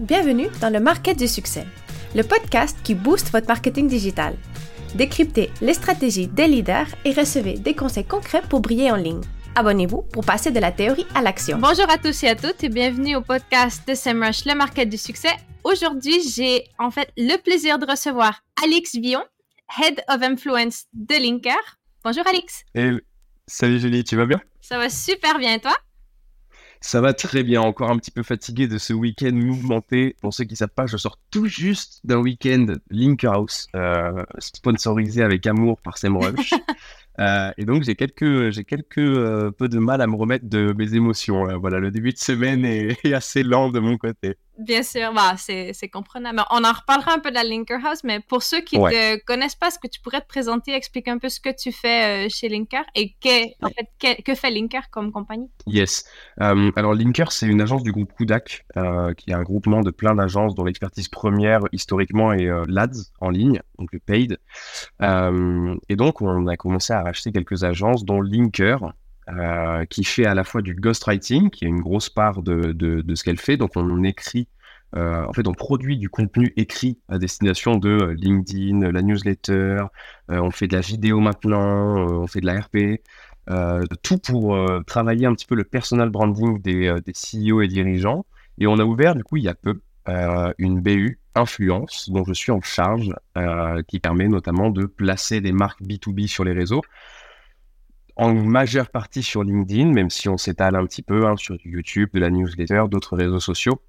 Bienvenue dans le Market du succès, le podcast qui booste votre marketing digital. Décryptez les stratégies des leaders et recevez des conseils concrets pour briller en ligne. Abonnez-vous pour passer de la théorie à l'action. Bonjour à tous et à toutes et bienvenue au podcast de SEMrush, le Market du succès. Aujourd'hui, j'ai en fait le plaisir de recevoir Alix Villon, Head of Influence de Linker. Bonjour Alix. salut Julie, tu vas bien? Ça va super bien, toi? Ça va très bien, encore un petit peu fatigué de ce week-end mouvementé. Pour ceux qui ne savent pas, je sors tout juste d'un week-end Link House, euh, sponsorisé avec amour par SEMrush. Euh, et donc j'ai quelques, j'ai quelques euh, peu de mal à me remettre de mes émotions. Voilà, le début de semaine est, assez lent de mon côté. Bien sûr, bah, c'est, comprenable. On en reparlera un peu de la Linker House, mais pour ceux qui ne te connaissent pas, est-ce que tu pourrais te présenter, expliquer un peu ce que tu fais euh, chez Linker et que, en fait, que, fait Linker comme compagnie? Yes. alors Linker, c'est une agence du groupe Kudak, qui est un groupement de plein d'agences dont l'expertise première historiquement est l'ADS en ligne, donc le paid. et donc on a commencé à acheter quelques agences, dont Linker, euh, qui fait à la fois du ghostwriting, qui est une grosse part de, ce qu'elle fait. Donc on écrit, euh, en fait, on produit du contenu écrit à destination de LinkedIn, la newsletter, euh, on fait de la vidéo maintenant, on fait de la RP. tout pour travailler un petit peu le personal branding des, des CEO et dirigeants. Et on a ouvert, du coup, il y a peu, une BU influence dont je suis en charge, qui permet notamment de placer des marques B2B sur les réseaux, en majeure partie sur LinkedIn, même si on s'étale un petit peu hein, sur YouTube, de la newsletter, d'autres réseaux sociaux.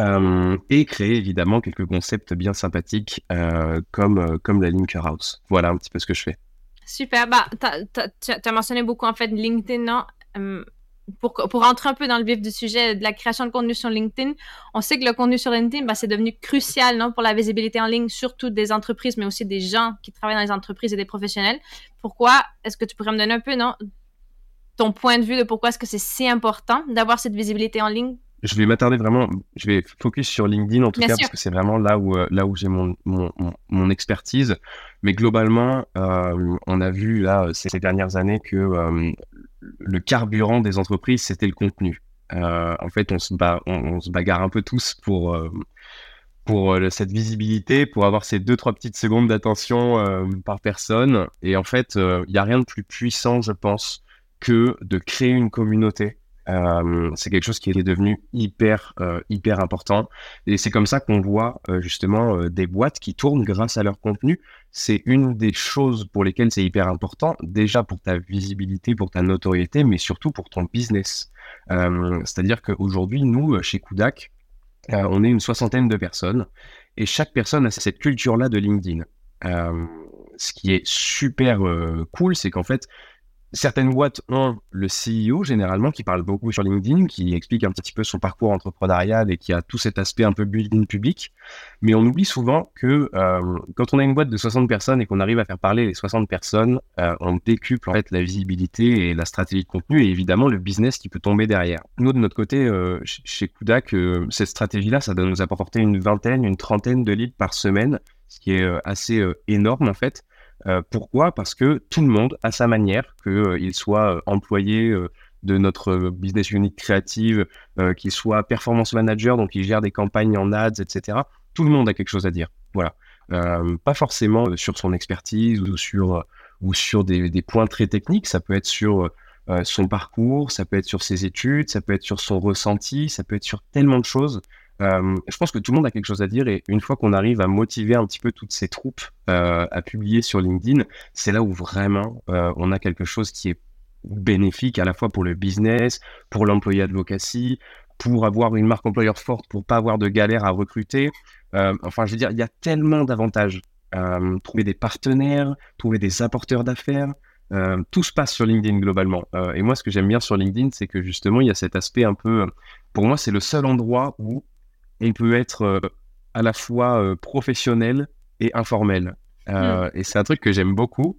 Euh, et créer évidemment quelques concepts bien sympathiques euh, comme, euh, comme la Linker House. Voilà un petit peu ce que je fais. Super. Bah, tu as mentionné beaucoup en fait LinkedIn, non? Pour, pour rentrer un peu dans le vif du sujet de la création de contenu sur LinkedIn, on sait que le contenu sur LinkedIn, bah, c'est devenu crucial non, pour la visibilité en ligne, surtout des entreprises, mais aussi des gens qui travaillent dans les entreprises et des professionnels. Pourquoi est-ce que tu pourrais me donner un peu non, ton point de vue de pourquoi est-ce que c'est si important d'avoir cette visibilité en ligne je vais m'attarder vraiment, je vais focus sur LinkedIn en tout cas, parce que c'est vraiment là où, euh, là où j'ai mon, mon, mon, expertise. Mais globalement, euh, on a vu là ces dernières années que euh, le carburant des entreprises, c'était le contenu. Euh, en fait, on se, on, se, bagarre un peu tous pour, pour cette visibilité, pour avoir ces deux, trois petites secondes d'attention par personne. Et en fait, il n'y a rien de plus puissant, je pense, que de créer une communauté euh, c'est quelque chose qui est devenu hyper, euh, hyper important. Et c'est comme ça qu'on voit euh, justement des boîtes qui tournent grâce à leur contenu. C'est une des choses pour lesquelles c'est hyper important, déjà pour ta visibilité, pour ta notoriété, mais surtout pour ton business. C'est-à-dire qu'aujourd'hui, nous, chez Kudak, on est une soixantaine de personnes et chaque personne a cette culture-là de LinkedIn. ce qui est super cool, c'est qu'en fait, Certaines boîtes ont le CEO généralement qui parle beaucoup sur LinkedIn, qui explique un petit peu son parcours entrepreneurial et qui a tout cet aspect un peu building public. Mais on oublie souvent que euh, quand on a une boîte de 60 personnes et qu'on arrive à faire parler les 60 personnes, euh, on décuple en fait la visibilité et la stratégie de contenu et évidemment le business qui peut tomber derrière. Nous de notre côté, euh, chez Kudak, cette stratégie-là, ça doit nous apporter une vingtaine, une trentaine de leads par semaine, ce qui est assez énorme en fait. Euh, pourquoi? Parce que tout le monde, à sa manière, qu'il euh, soit euh, employé de notre business unit créative, qu'il soit performance manager, donc il gère des campagnes en ads, etc. Tout le monde a quelque chose à dire. Voilà. pas forcément sur son expertise ou sur, ou sur des, des points très techniques. Ça peut être sur son parcours, ça peut être sur ses études, ça peut être sur son ressenti, ça peut être sur tellement de choses. Euh, je pense que tout le monde a quelque chose à dire et une fois qu'on arrive à motiver un petit peu toutes ces troupes euh, à publier sur LinkedIn, c'est là où vraiment euh, on a quelque chose qui est bénéfique à la fois pour le business, pour l'employé advocacy, pour avoir une marque employeur forte, pour pas avoir de galère à recruter. enfin, je veux dire, il y a tellement d'avantages. trouver des partenaires, trouver des apporteurs d'affaires, tout se passe sur LinkedIn globalement. et moi, ce que j'aime bien sur LinkedIn, c'est que justement, il y a cet aspect un peu. pour moi, c'est le seul endroit où il peut être euh, à la fois euh, professionnel et informel. Euh, mm. Et c'est un truc que j'aime beaucoup.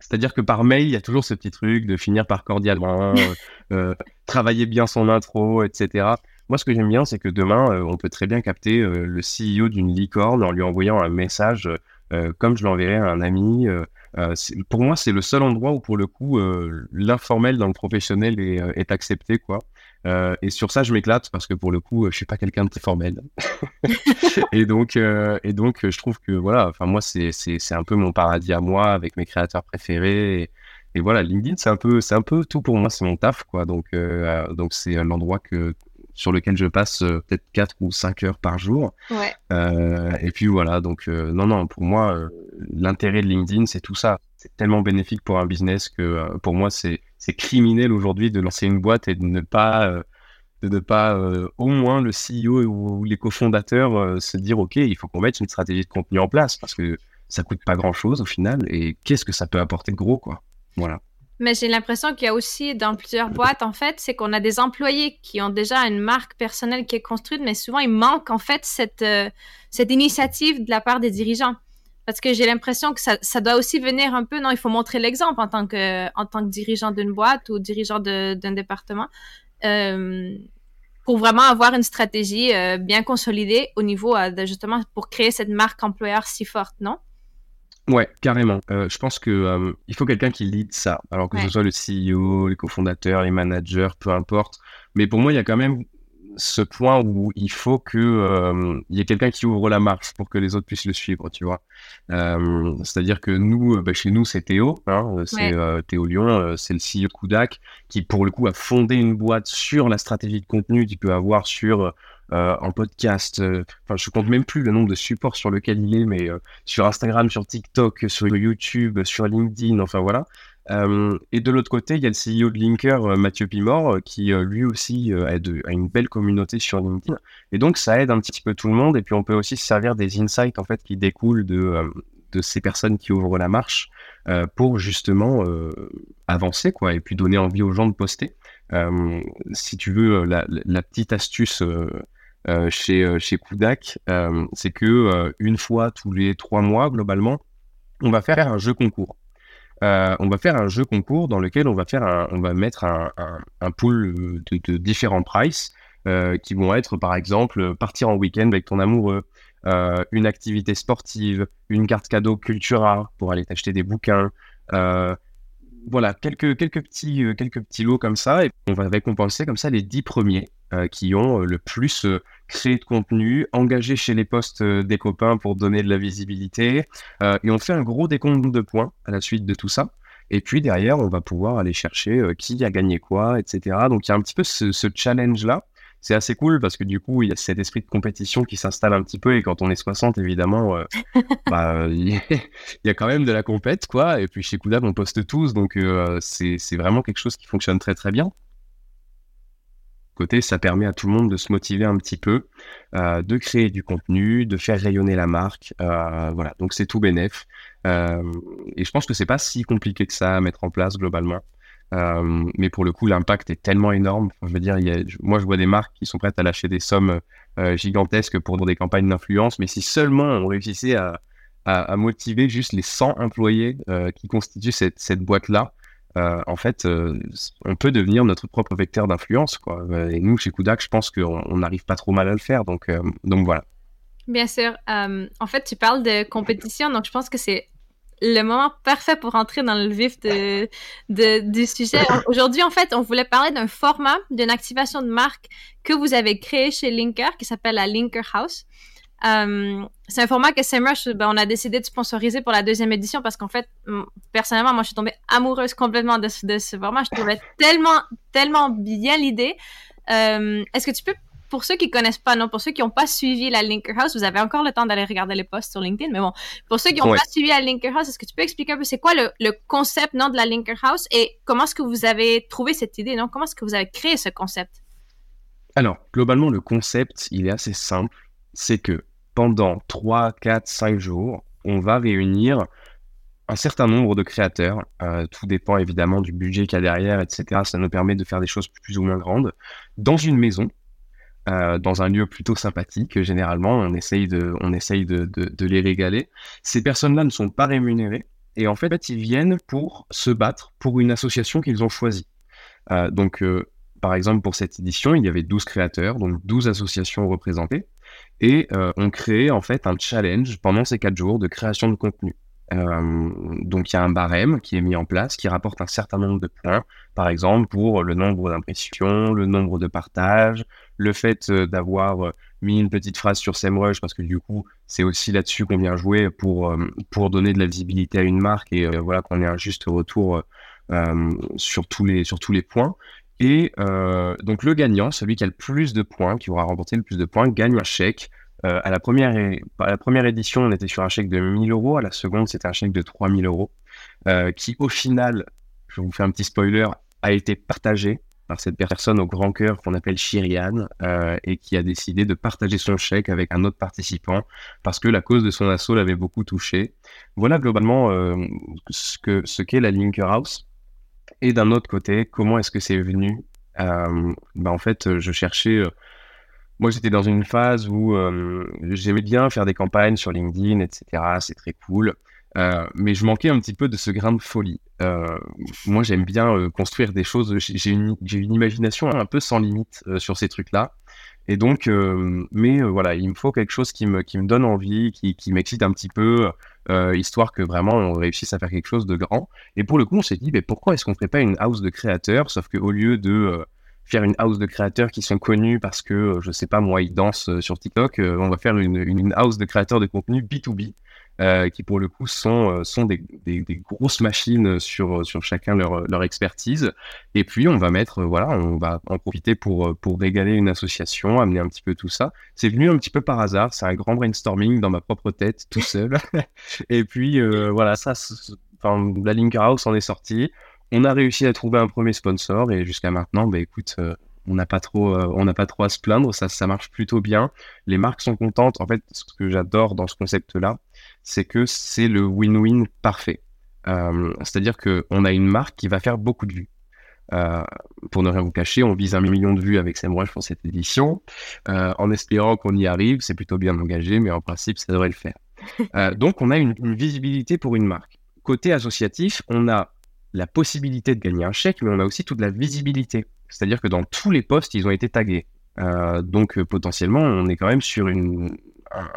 C'est-à-dire que par mail, il y a toujours ce petit truc de finir par cordialement, travailler bien son intro, etc. Moi, ce que j'aime bien, c'est que demain, on peut très bien capter le CEO d'une licorne en lui envoyant un message comme je l'enverrais à un ami. pour moi, c'est le seul endroit où, pour le coup, l'informel dans le professionnel est, est accepté. quoi. Euh, et sur ça, je m'éclate parce que pour le coup, je suis pas quelqu'un de très formel. et donc, euh, et donc, je trouve que voilà, enfin moi, c'est c'est un peu mon paradis à moi avec mes créateurs préférés. Et, voilà, LinkedIn, c'est un peu c'est un peu tout pour moi, c'est mon taf quoi. Donc euh, donc c'est l'endroit que sur lequel je passe peut-être 4 ou 5 heures par jour. Ouais. et puis voilà, donc non non, pour moi, l'intérêt de LinkedIn, c'est tout ça. C'est tellement bénéfique pour un business que pour moi, c'est criminel aujourd'hui de lancer une boîte et de ne pas, euh, de ne pas euh, au moins le CEO ou, les cofondateurs euh, se dire ok, il faut qu'on mette une stratégie de contenu en place parce que ça coûte pas grand chose au final et qu'est-ce que ça peut apporter de gros quoi. Voilà. Mais j'ai l'impression qu'il y a aussi dans plusieurs boîtes, en fait, c'est qu'on a des employés qui ont déjà une marque personnelle qui est construite, mais souvent il manque en fait cette, cette initiative de la part des dirigeants. Parce que j'ai l'impression que ça, ça, doit aussi venir un peu, non, il faut montrer l'exemple en tant que, en tant que dirigeant d'une boîte ou dirigeant d'un département, euh, pour vraiment avoir une stratégie euh, bien consolidée au niveau euh, de justement pour créer cette marque employeur si forte, non? Ouais, carrément. Euh, je pense que il faut quelqu'un qui lead ça. Alors que ce soit le CEO, les cofondateurs, les managers, peu importe. Mais pour moi, il y a quand même ce point où il faut que euh, il y ait quelqu'un qui ouvre la marche pour que les autres puissent le suivre, tu vois. Euh, c'est-à-dire que nous, bah, chez nous, c'est Théo, hein, c'est euh, Théo Lyon, c'est le CEO Kudak qui, pour le coup, a fondé une boîte sur la stratégie de contenu qu'il peut avoir sur en podcast. Enfin, je compte même plus le nombre de supports sur lequel il est, mais sur Instagram, sur TikTok, sur YouTube, sur LinkedIn, enfin voilà. Euh, et de l'autre côté, il y a le CEO de Linker, euh, Mathieu Pimor, euh, qui lui aussi a, une belle communauté sur LinkedIn. Et donc, ça aide un petit peu tout le monde. Et puis, on peut aussi se servir des insights en fait qui découlent de, de ces personnes qui ouvrent la marche pour justement avancer, quoi, et puis donner envie aux gens de poster. si tu veux, la, petite astuce. chez, chez Kudak, c'est que une fois tous les trois mois, globalement, on va faire un jeu concours. Euh, on va faire un jeu concours dans lequel on va faire on mettre un, pool de, différents prices euh, qui vont être par exemple partir en week-end avec ton amoureux, euh, une activité sportive, une carte cadeau Cultura pour aller t'acheter des bouquins. Voilà, quelques, quelques, petits, quelques petits lots comme ça, et on va récompenser comme ça les dix premiers qui ont le plus créé de contenu, engagé chez les postes des copains pour donner de la visibilité. et on fait un gros décompte de points à la suite de tout ça. Et puis derrière, on va pouvoir aller chercher qui a gagné quoi, etc. Donc il y a un petit peu ce, challenge-là. C'est assez cool parce que du coup, il y a cet esprit de compétition qui s'installe un petit peu. Et quand on est 60, évidemment, bah, il y a quand même de la compète, quoi. Et puis chez Koudab, on poste tous. Donc c'est vraiment quelque chose qui fonctionne très très bien côté, ça permet à tout le monde de se motiver un petit peu, euh, de créer du contenu, de faire rayonner la marque. Euh, voilà, donc c'est tout bénef. Euh, et je pense que c'est pas si compliqué que ça à mettre en place globalement. Mais pour le coup, l'impact est tellement énorme. je veux dire, moi, je vois des marques qui sont prêtes à lâcher des sommes gigantesques pour des campagnes d'influence. Mais si seulement on réussissait à, motiver juste les 100 employés qui constituent cette, boîte-là, euh, en fait, euh, on peut devenir notre propre vecteur d'influence. Et nous, chez Kudak, je pense qu'on n'arrive pas trop mal à le faire. Euh, donc voilà. Bien sûr. en fait, tu parles de compétition, donc je pense que c'est le moment parfait pour entrer dans le vif du sujet. Aujourd'hui, en fait, on voulait parler d'un format, d'une activation de marque que vous avez créé chez Linker, qui s'appelle la Linker House. Euh, c'est un format que SEMrush, ben, on a décidé de sponsoriser pour la deuxième édition parce qu'en fait, personnellement, moi, je suis tombée amoureuse complètement de, de ce format. Je trouvais tellement, tellement bien l'idée. Euh, Est-ce que tu peux, pour ceux qui connaissent pas, non, pour ceux qui n'ont pas suivi la Linker House, vous avez encore le temps d'aller regarder les posts sur LinkedIn, mais bon, pour ceux qui n'ont pas suivi la Linker House, est-ce que tu peux expliquer un peu c'est quoi le, le, concept, non, de la Linker House et comment est-ce que vous avez trouvé cette idée, non? Comment est-ce que vous avez créé ce concept? Alors, globalement, le concept, il est assez simple c'est que pendant 3, 4, 5 jours, on va réunir un certain nombre de créateurs. Euh, tout dépend évidemment du budget qu'il y a derrière, etc. Ça nous permet de faire des choses plus ou moins grandes. Dans une maison, euh, dans un lieu plutôt sympathique, généralement, on essaye, de, on essaye de, les régaler. Ces personnes-là ne sont pas rémunérées. Et en fait, ils viennent pour se battre pour une association qu'ils ont choisie. Euh, donc, par exemple, pour cette édition, il y avait 12 créateurs, donc 12 associations représentées et euh, on crée en fait un challenge pendant ces quatre jours de création de contenu. donc il y a un barème qui est mis en place qui rapporte un certain nombre de points, par exemple pour le nombre d'impressions, le nombre de partages, le fait d'avoir mis une petite phrase sur SEMrush parce que du coup c'est aussi là-dessus qu'on vient jouer pour, pour donner de la visibilité à une marque et voilà qu'on ait un juste retour sur, tous les, points. Et donc le gagnant, celui qui a le plus de points, qui aura remporté le plus de points, gagne un chèque euh, à, la première, la première édition, on était sur un chèque de 1000 euros. À la seconde, c'était un chèque de 3000 euros, euh, qui au final, je vous fais un petit spoiler, a été partagé par cette personne au grand cœur qu'on appelle Chiriane euh, et qui a décidé de partager son chèque avec un autre participant parce que la cause de son assaut l'avait beaucoup touché. Voilà globalement ce qu'est ce qu'est la Linker House. Et d'un autre côté, comment est-ce que c'est venu bah En fait, je cherchais moi, j'étais dans une phase où euh, j'aimais bien faire des campagnes sur LinkedIn, etc. C'est très cool. Euh, mais je manquais un petit peu de ce grain de folie. Euh, moi, j'aime bien construire des choses. J'ai une, imagination un peu sans limite sur ces trucs-là. Et donc, mais voilà, il me faut quelque chose qui me, donne envie, qui, qui m'excite un petit peu, histoire que vraiment on réussisse à faire quelque chose de grand. Et pour le coup, on s'est dit, mais pourquoi est-ce qu'on ne ferait pas une house de créateurs, sauf qu'au lieu de faire une house de créateurs qui sont connus parce que, euh, je sais pas, moi, ils dansent euh, sur TikTok. Euh, on va faire une, une, house de créateurs de contenu B2B. Qui pour le coup sont, sont des, grosses machines sur, sur chacun leur, leur expertise. Et puis on va mettre, voilà, on va en profiter pour, pour régaler une association, amener un petit peu tout ça. C'est venu un petit peu par hasard, c'est un grand brainstorming dans ma propre tête, tout seul. et puis voilà, ça, enfin, la Link House en est sortie on a réussi à trouver un premier sponsor et jusqu'à maintenant, bah, écoute, euh, on n'a pas trop, euh, on n'a pas trop à se plaindre. Ça, ça marche plutôt bien. Les marques sont contentes. En fait, ce que j'adore dans ce concept-là, c'est que c'est le win-win parfait. Euh, c'est-à-dire qu'on a une marque qui va faire beaucoup de vues. pour ne rien vous cacher, on vise un million de vues avec SEMrush pour cette édition, en espérant qu'on y arrive. C'est plutôt bien engagé, mais en principe, ça devrait le faire. donc, on a une, une visibilité pour une marque. Côté associatif, on a la possibilité de gagner un chèque, mais on a aussi toute la visibilité. C'est-à-dire que dans tous les postes, ils ont été tagués. Euh, donc euh, potentiellement, on est quand même sur une, un,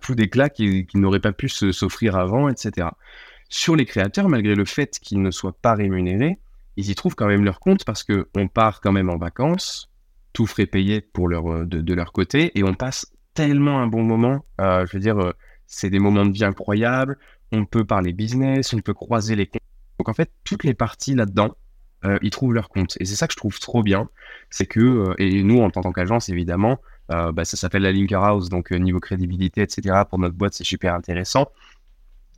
coup d'éclat qui, n'aurait pas pu s'offrir avant, etc. Sur les créateurs, malgré le fait qu'ils ne soient pas rémunérés, ils y trouvent quand même leur compte parce qu'on part quand même en vacances, tout frais payé pour leur, euh, de, leur côté, et on passe tellement un bon moment. je veux dire, c'est des moments de vie incroyables. On peut parler business, on peut croiser les donc en fait, toutes les parties là-dedans, euh, ils trouvent leur compte. Et c'est ça que je trouve trop bien. C'est que, euh, et nous, en tant qu'agence, évidemment, euh, bah, ça s'appelle la Linker House, donc niveau crédibilité, etc. Pour notre boîte, c'est super intéressant.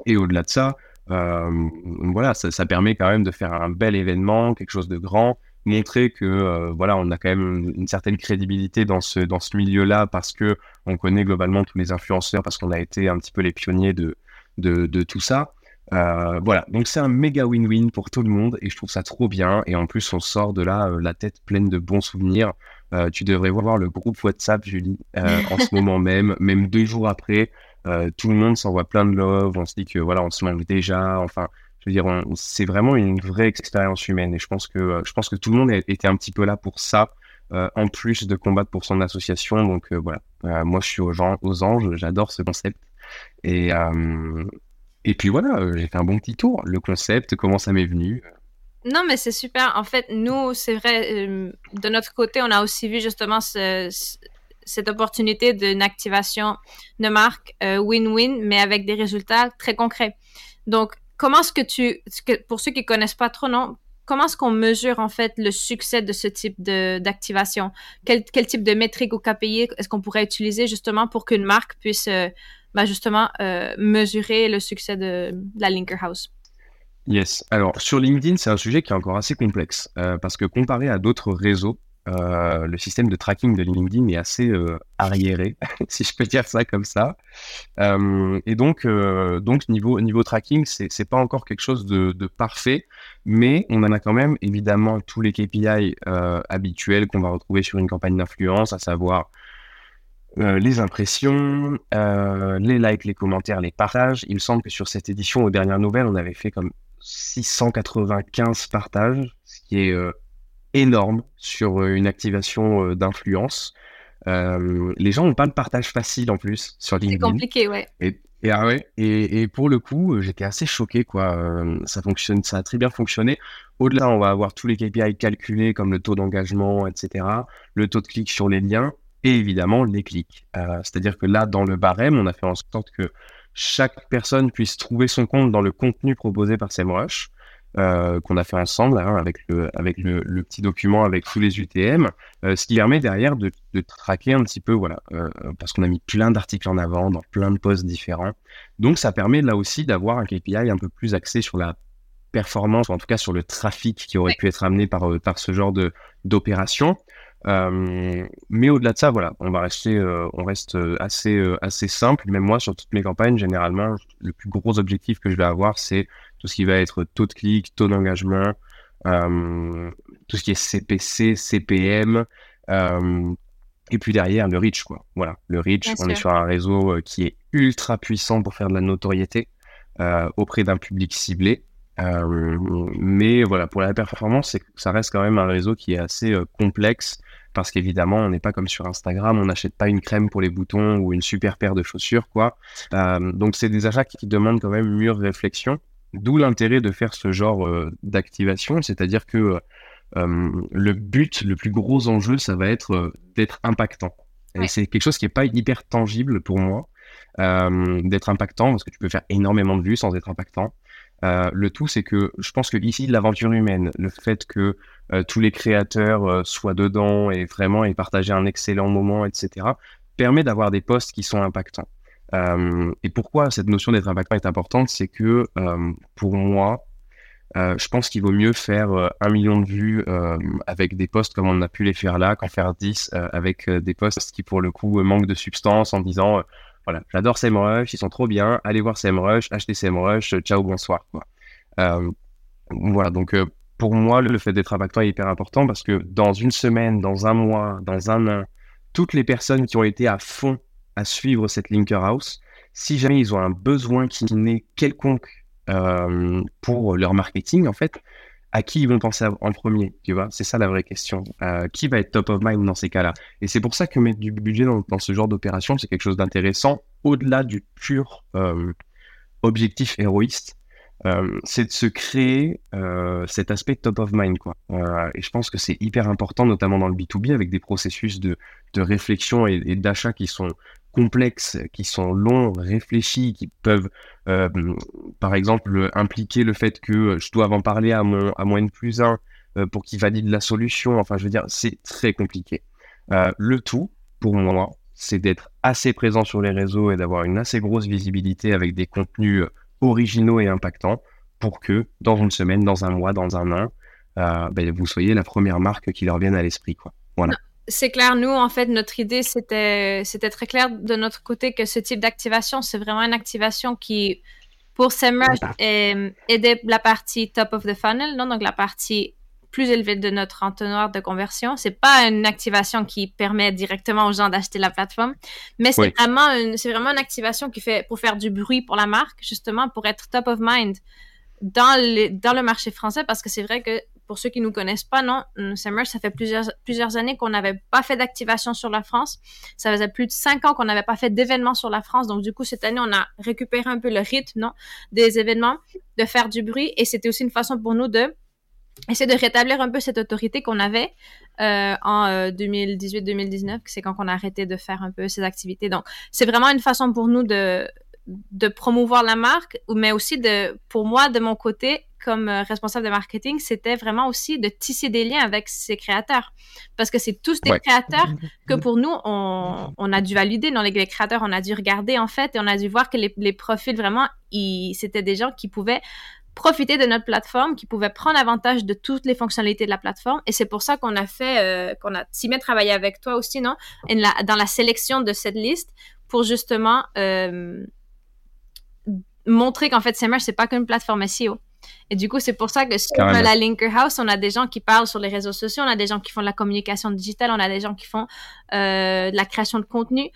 Et au-delà de ça, voilà, ça, permet quand même de faire un bel événement, quelque chose de grand, montrer que voilà, on a quand même une, certaine crédibilité dans ce, dans ce milieu-là parce que on connaît globalement tous les influenceurs, parce qu'on a été un petit peu les pionniers de, de tout ça. Euh, voilà, donc c'est un méga win-win pour tout le monde et je trouve ça trop bien. Et en plus, on sort de là euh, la tête pleine de bons souvenirs. Euh, tu devrais voir le groupe WhatsApp, Julie, en ce moment même, même deux jours après. tout le monde s'envoie plein de love. On se dit que voilà, on se mange déjà. Enfin, je veux dire, c'est vraiment une vraie expérience humaine. Et je pense que je pense que tout le monde était un petit peu là pour ça. en plus de combattre pour son association. Donc voilà, moi je suis aux, gens, aux anges, j'adore ce concept. Et, et puis voilà, euh, j'ai fait un bon petit tour. Le concept, comment ça m'est venu. Non, mais c'est super. En fait, nous, c'est vrai, euh, de notre côté, on a aussi vu justement cette opportunité d'une activation de marque euh, win-win, mais avec des résultats très concrets. Donc, comment est-ce que tu, pour ceux qui connaissent pas trop, non, comment est-ce qu'on mesure en fait le succès de ce type d'activation? Quel, quel, type de métrique ou KPI est-ce qu'on pourrait utiliser justement pour qu'une marque puisse bah, justement euh, mesurer le succès de, la Linker House? Yes. Alors sur LinkedIn, c'est un sujet qui est encore assez complexe euh, parce que comparé à d'autres réseaux, euh, le système de tracking de LinkedIn est assez arriéré, si je peux dire ça comme ça. et donc, donc niveau, niveau tracking, c'est n'est pas encore quelque chose de, parfait, mais on en a quand même évidemment tous les KPI habituels qu'on va retrouver sur une campagne d'influence, à savoir euh, les impressions, euh, les likes, les commentaires, les partages. Il me semble que sur cette édition, aux dernières nouvelles, on avait fait comme 695 partages, ce qui est euh, énorme sur une activation d'influence. les gens n'ont pas de partage facile en plus sur LinkedIn. C'est compliqué, ouais. Et, Et, ah ouais, et, et, pour le coup, j'étais assez choqué, quoi. Euh, ça fonctionne, ça a très bien fonctionné. Au-delà, on va avoir tous les KPI calculés, comme le taux d'engagement, etc., le taux de clic sur les liens, et évidemment les clics. Euh, c'est-à-dire que là, dans le barème, on a fait en sorte que chaque personne puisse trouver son compte dans le contenu proposé par SEMrush. Euh, qu'on a fait ensemble hein, avec, le, avec le, petit document avec tous les UTM, euh, ce qui permet derrière de, de traquer un petit peu, voilà, euh, parce qu'on a mis plein d'articles en avant dans plein de posts différents. Donc ça permet là aussi d'avoir un KPI un peu plus axé sur la performance, ou en tout cas sur le trafic qui aurait pu être amené par, par ce genre d'opération. mais au-delà de ça, voilà, on va rester, on reste assez, assez simple. Même moi, sur toutes mes campagnes, généralement, le plus gros objectif que je vais avoir, c'est tout ce qui va être taux de clic, taux d'engagement, euh, tout ce qui est CPC, CPM, euh, et puis derrière le reach quoi. Voilà, le reach, on est sur un réseau euh, qui est ultra puissant pour faire de la notoriété auprès d'un public ciblé. mais voilà, pour la performance, ça reste quand même un réseau qui est assez complexe parce qu'évidemment, on n'est pas comme sur Instagram, on n'achète pas une crème pour les boutons ou une super paire de chaussures, quoi. donc, c'est des achats qui demandent quand même mûre réflexion. D'où l'intérêt de faire ce genre euh, d'activation, c'est-à-dire que euh, le but, le plus gros enjeu, ça va être euh, d'être impactant. Et c'est quelque chose qui n'est pas hyper tangible pour moi, d'être impactant, parce que tu peux faire énormément de vues sans être impactant. le tout, c'est que je pense que ici, l'aventure humaine, le fait que tous les créateurs soient dedans et vraiment et partager un excellent moment, etc., permet d'avoir des posts qui sont impactants. Euh, et pourquoi cette notion d'être impactant est importante, c'est que euh, pour moi, euh, je pense qu'il vaut mieux faire un million de vues avec des posts comme on a pu les faire là qu'en faire 10 avec des posts qui pour le coup manquent de substance en disant voilà, j'adore SEMrush, ils sont trop bien, allez voir SEMrush, achetez SEMrush, ciao, bonsoir. Quoi. voilà, donc pour moi, le fait d'être impactant est hyper important parce que dans une semaine, dans un mois, dans un an, toutes les personnes qui ont été à fond à suivre cette Linker House. Si jamais ils ont un besoin qui n'est quelconque euh, pour leur marketing, en fait, à qui ils vont penser en premier Tu vois, c'est ça la vraie question. Euh, qui va être top of mind dans ces cas-là? Et c'est pour ça que mettre du budget dans, ce genre d'opération, c'est quelque chose d'intéressant au-delà du pur euh, objectif héroïste. c'est de se créer cet aspect top of mind quoi. et je pense que c'est hyper important, notamment dans le B2B, avec des processus de, de réflexion et, et d'achat qui sont complexes, qui sont longs, réfléchis, qui peuvent, euh, par exemple, impliquer le fait que je dois en parler à mon, à mon N plus 1 euh, pour qu'il valide la solution. Enfin, je veux dire, c'est très compliqué. Euh, le tout, pour moi, c'est d'être assez présent sur les réseaux et d'avoir une assez grosse visibilité avec des contenus originaux et impactants pour que dans une semaine, dans un mois, dans un an, ben, vous soyez la première marque qui leur vienne à l'esprit. Voilà c'est clair, nous, en fait, notre idée, c'était, c'était très clair de notre côté que ce type d'activation, c'est vraiment une activation qui, pour SEMrush, aider la partie top of the funnel, non? donc la partie plus élevée de notre entonnoir de conversion. C'est pas une activation qui permet directement aux gens d'acheter la plateforme, mais c'est vraiment une, c'est vraiment une activation qui fait pour faire du bruit pour la marque, justement, pour être top of mind dans, les, dans le marché français, parce que c'est vrai que pour ceux qui nous connaissent pas, non, Summer, ça fait plusieurs, années qu'on n'avait pas fait d'activation sur la France. Ça faisait plus de cinq ans qu'on n'avait pas fait d'événements sur la France. Donc, du coup, cette année, on a récupéré un peu le rythme, non, des événements, de faire du bruit. Et c'était aussi une façon pour nous de essayer de rétablir un peu cette autorité qu'on avait euh, en 2018-2019, euh, c'est quand on a arrêté de faire un peu ces activités. Donc, c'est vraiment une façon pour nous de de promouvoir la marque, mais aussi de, pour moi, de mon côté, comme euh, responsable de marketing, c'était vraiment aussi de tisser des liens avec ces créateurs. Parce que c'est tous des créateurs que pour nous, on, on, a dû valider. Dans les, créateurs, on a dû regarder en fait et on a dû voir que les, les profils vraiment, c'était des gens qui pouvaient profiter de notre plateforme, qui pouvaient prendre avantage de toutes les fonctionnalités de la plateforme. Et c'est pour ça qu'on a fait, euh, qu'on a si bien travaillé avec toi aussi, non? Et dans la sélection de cette liste pour justement euh, montrer qu'en fait, SEMrush, c'est pas qu'une plateforme SEO. Et du coup, c'est pour ça que sur la Linker House, on a des gens qui parlent sur les réseaux sociaux, on a des gens qui font de la communication digitale, on a des gens qui font euh, de la création de contenu,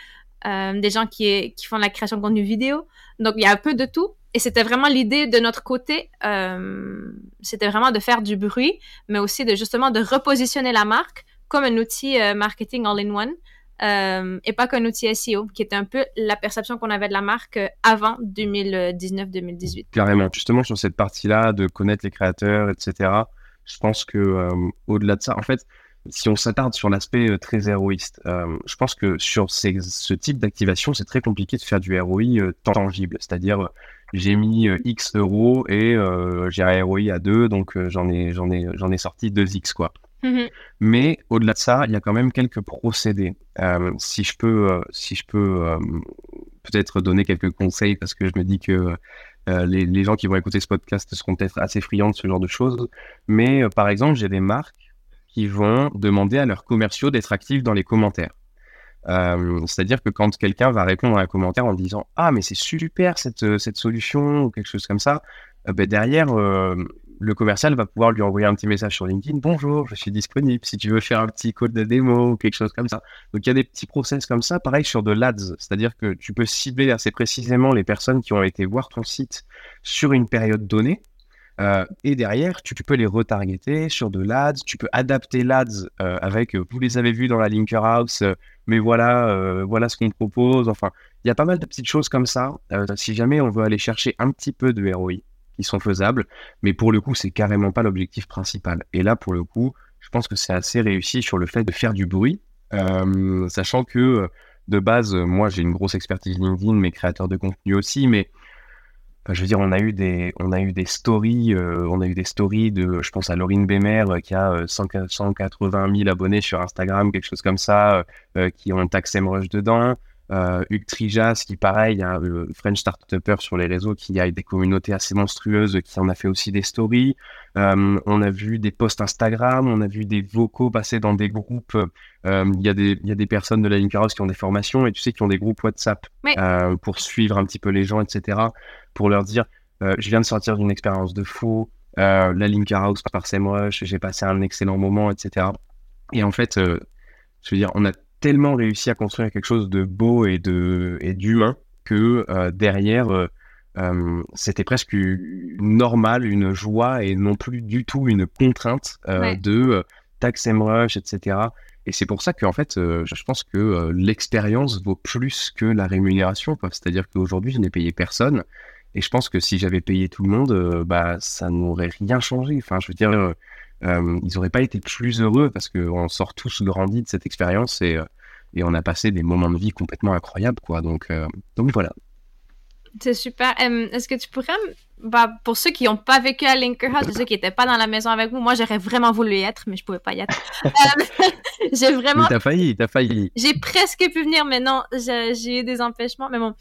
euh, des gens qui, qui font de la création de contenu vidéo. Donc, il y a un peu de tout. Et c'était vraiment l'idée de notre côté, euh, c'était vraiment de faire du bruit, mais aussi de justement de repositionner la marque comme un outil marketing all-in-one euh, et pas qu'un outil SEO, qui était un peu la perception qu'on avait de la marque euh, avant 2019-2018. Carrément. Justement, sur cette partie-là, de connaître les créateurs, etc., je pense que euh, au-delà de ça, en fait, si on s'attarde sur l'aspect très héroïste, je pense que sur ce type d'activation, c'est très compliqué de faire du ROI tangible. C'est-à-dire, j'ai mis X euros et j'ai un ROI à 2, donc j'en ai, ai, j'en ai sorti 2X, quoi. Mmh Mais au-delà de ça, il y a quand même quelques procédés. Euh, si je peux, euh, si je peux euh, peut-être donner quelques conseils, parce que je me dis que les, gens qui vont écouter ce podcast seront peut-être assez friands de ce genre de choses. Mais par exemple, j'ai des marques qui vont demander à leurs commerciaux d'être actifs dans les commentaires. C'est-à-dire que quand quelqu'un va répondre à un commentaire en disant Ah, mais c'est super cette, cette solution ou quelque chose comme ça, ben derrière, le commercial va pouvoir lui envoyer un petit message sur LinkedIn. Bonjour, je suis disponible si tu veux faire un petit code de démo ou quelque chose comme ça. Donc il y a des petits process comme ça, pareil sur de l'ADS, c'est-à-dire que tu peux cibler assez précisément les personnes qui ont été voir ton site sur une période donnée. Euh, et derrière, tu, peux les retargeter sur de l'ADS, tu peux adapter l'ADS euh, avec, euh, vous les avez vus dans la Linker House, mais voilà, voilà ce qu'on propose. Enfin, il y a pas mal de petites choses comme ça. si jamais on veut aller chercher un petit peu de ROI, sont faisables, mais pour le coup, c'est carrément pas l'objectif principal. Et là, pour le coup, je pense que c'est assez réussi sur le fait de faire du bruit, euh, sachant que de base, moi, j'ai une grosse expertise LinkedIn, mes créateurs de contenu aussi, mais je veux dire, on a eu des, on a eu des stories, euh, on a eu des stories de, je pense à Laurine Bémer euh, qui a 180 000 abonnés sur Instagram, quelque chose comme ça, qui ont un tax Rush dedans euh, Hugues Trijas, qui pareil, un le French Startupper sur les réseaux, qui a des communautés assez monstrueuses, qui en a fait aussi des stories. Euh, on a vu des posts Instagram, on a vu des vocaux passer dans des groupes. Euh, il y, a des, y a des personnes de la House qui ont des formations et tu sais, qui ont des groupes WhatsApp euh, pour suivre un petit peu les gens, etc. Pour leur dire, je viens de sortir d'une expérience de fou, la House par SEMrush, j'ai passé un excellent moment, etc. Et en fait, je veux dire, on a tellement réussi à construire quelque chose de beau et de et d'humain que euh, derrière euh, euh, c'était presque normal, une joie et non plus du tout une contrainte de tax rush, etc. Et c'est pour ça qu'en fait, je pense que l'expérience vaut plus que la rémunération. C'est-à-dire qu'aujourd'hui, je n'ai payé personne. Et je pense que si j'avais payé tout le monde, bah, ça n'aurait rien changé. Enfin, je veux dire, euh, ils n'auraient pas été plus heureux parce qu'on sort tous grandis de cette expérience et, euh, et on a passé des moments de vie complètement incroyables. Quoi. Donc, euh, donc voilà. C'est super. Est-ce que tu pourrais, bah, pour ceux qui n'ont pas vécu à Linker House, ceux qui n'étaient pas dans la maison avec vous, moi j'aurais vraiment voulu y être, mais je pouvais pas y être. j'ai vraiment. T'as failli, t'as failli. J'ai presque pu venir, mais non, j'ai eu des empêchements. Mais bon,